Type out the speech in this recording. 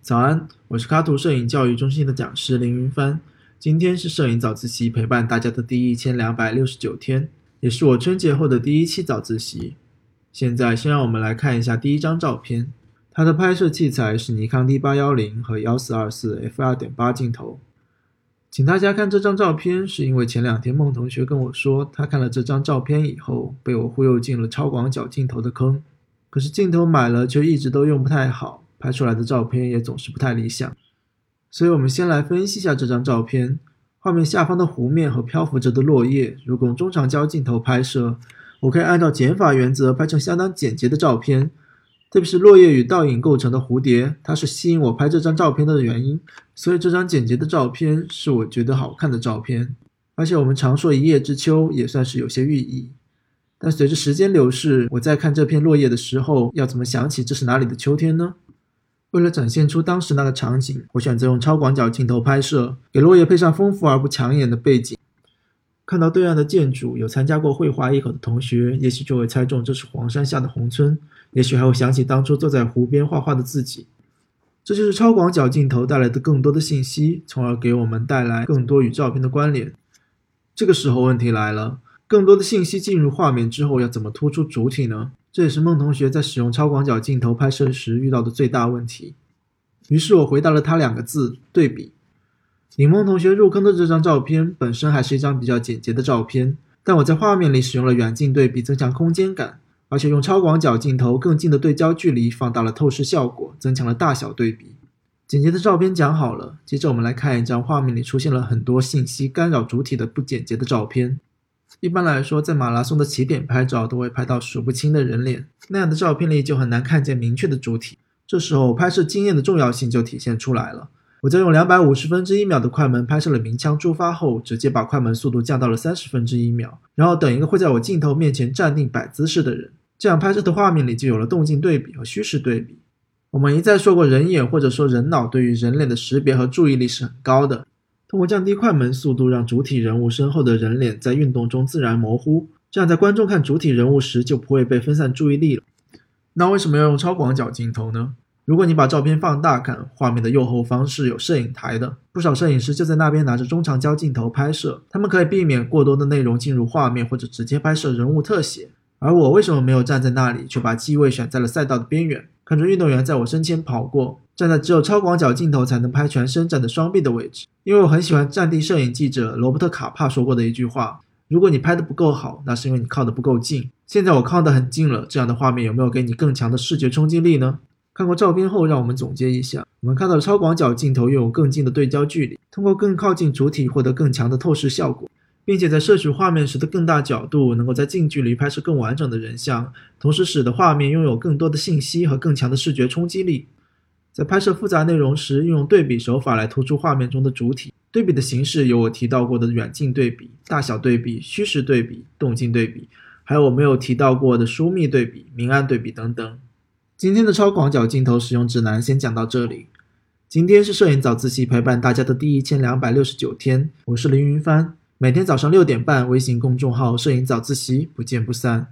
早安，我是卡图摄影教育中心的讲师林云帆。今天是摄影早自习陪伴大家的第一千两百六十九天，也是我春节后的第一期早自习。现在，先让我们来看一下第一张照片。它的拍摄器材是尼康 D 八幺零和幺四二四 f 二点八镜头。请大家看这张照片，是因为前两天孟同学跟我说，他看了这张照片以后，被我忽悠进了超广角镜头的坑。可是镜头买了，却一直都用不太好。拍出来的照片也总是不太理想，所以我们先来分析一下这张照片。画面下方的湖面和漂浮着的落叶，如果用中长焦镜头拍摄，我可以按照减法原则拍成相当简洁的照片。特别是落叶与倒影构成的蝴蝶，它是吸引我拍这张照片的原因。所以这张简洁的照片是我觉得好看的照片。而且我们常说一叶知秋，也算是有些寓意。但随着时间流逝，我在看这片落叶的时候，要怎么想起这是哪里的秋天呢？为了展现出当时那个场景，我选择用超广角镜头拍摄，给落叶配上丰富而不抢眼的背景。看到对岸的建筑，有参加过绘画艺考的同学，也许就会猜中这是黄山下的宏村，也许还会想起当初坐在湖边画画的自己。这就是超广角镜头带来的更多的信息，从而给我们带来更多与照片的关联。这个时候问题来了，更多的信息进入画面之后，要怎么突出主体呢？这也是孟同学在使用超广角镜头拍摄时遇到的最大问题。于是我回答了他两个字：对比。李孟同学入坑的这张照片本身还是一张比较简洁的照片，但我在画面里使用了远近对比，增强空间感，而且用超广角镜头更近的对焦距离放大了透视效果，增强了大小对比。简洁的照片讲好了，接着我们来看一张画面里出现了很多信息干扰主体的不简洁的照片。一般来说，在马拉松的起点拍照都会拍到数不清的人脸，那样的照片里就很难看见明确的主体。这时候拍摄经验的重要性就体现出来了。我在用两百五十分之一秒的快门拍摄了鸣枪出发后，直接把快门速度降到了三十分之一秒，然后等一个会在我镜头面前站定摆姿势的人，这样拍摄的画面里就有了动静对比和虚实对比。我们一再说过，人眼或者说人脑对于人脸的识别和注意力是很高的。通过降低快门速度，让主体人物身后的人脸在运动中自然模糊，这样在观众看主体人物时就不会被分散注意力了。那为什么要用超广角镜头呢？如果你把照片放大看，画面的右后方是有摄影台的，不少摄影师就在那边拿着中长焦镜头拍摄，他们可以避免过多的内容进入画面，或者直接拍摄人物特写。而我为什么没有站在那里，却把机位选在了赛道的边缘，看着运动员在我身前跑过？站在只有超广角镜头才能拍全身、站的双臂的位置，因为我很喜欢战地摄影记者罗伯特·卡帕说过的一句话：“如果你拍的不够好，那是因为你靠得不够近。”现在我靠得很近了，这样的画面有没有给你更强的视觉冲击力呢？看过照片后，让我们总结一下：我们看到超广角镜头拥有更近的对焦距离，通过更靠近主体获得更强的透视效果，并且在摄取画面时的更大角度，能够在近距离拍摄更完整的人像，同时使得画面拥有更多的信息和更强的视觉冲击力。在拍摄复杂内容时，运用对比手法来突出画面中的主体。对比的形式有我提到过的远近对比、大小对比、虚实对比、动静对比，还有我没有提到过的疏密对比、明暗对比等等。今天的超广角镜头使用指南先讲到这里。今天是摄影早自习陪伴大家的第一千两百六十九天，我是林云帆。每天早上六点半，微信公众号“摄影早自习”，不见不散。